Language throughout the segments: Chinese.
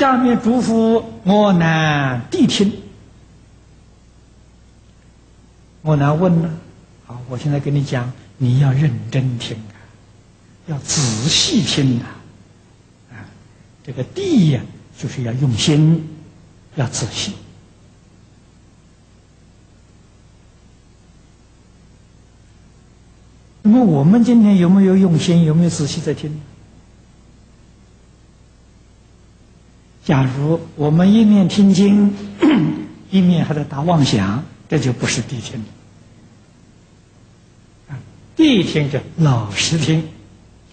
下面嘱咐我难谛听。我难问呢？好，我现在跟你讲，你要认真听啊，要仔细听啊。啊，这个谛呀，就是要用心，要仔细。那么我们今天有没有用心？有没有仔细在听？假如我们一面听经，一面还在打妄想，这就不是谛听。啊，谛听着老实听，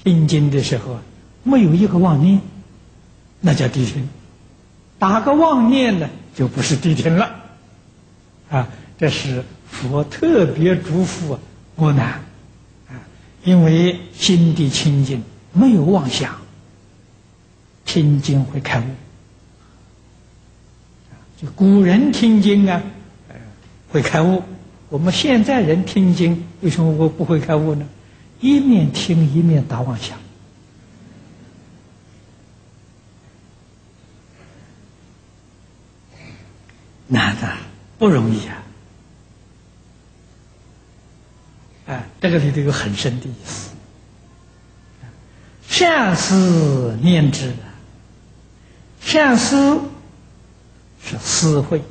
听经的时候没有一个妄念，那叫谛听；打个妄念呢，就不是谛听了。啊，这是佛特别嘱咐我难。因为心地清净，没有妄想，听经会开悟。就古人听经啊，会开悟。我们现在人听经，为什么我不会开悟呢？一面听一面打妄想，难的不容易啊。啊，这个里头有很深的意思。善思念之，善思是思会，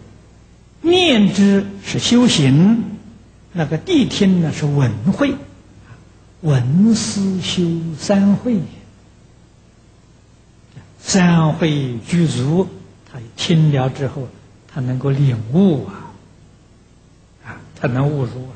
念之是修行，那个谛听呢是闻慧，闻思修三会，三会具足，他听了之后，他能够领悟啊，啊，他能悟入。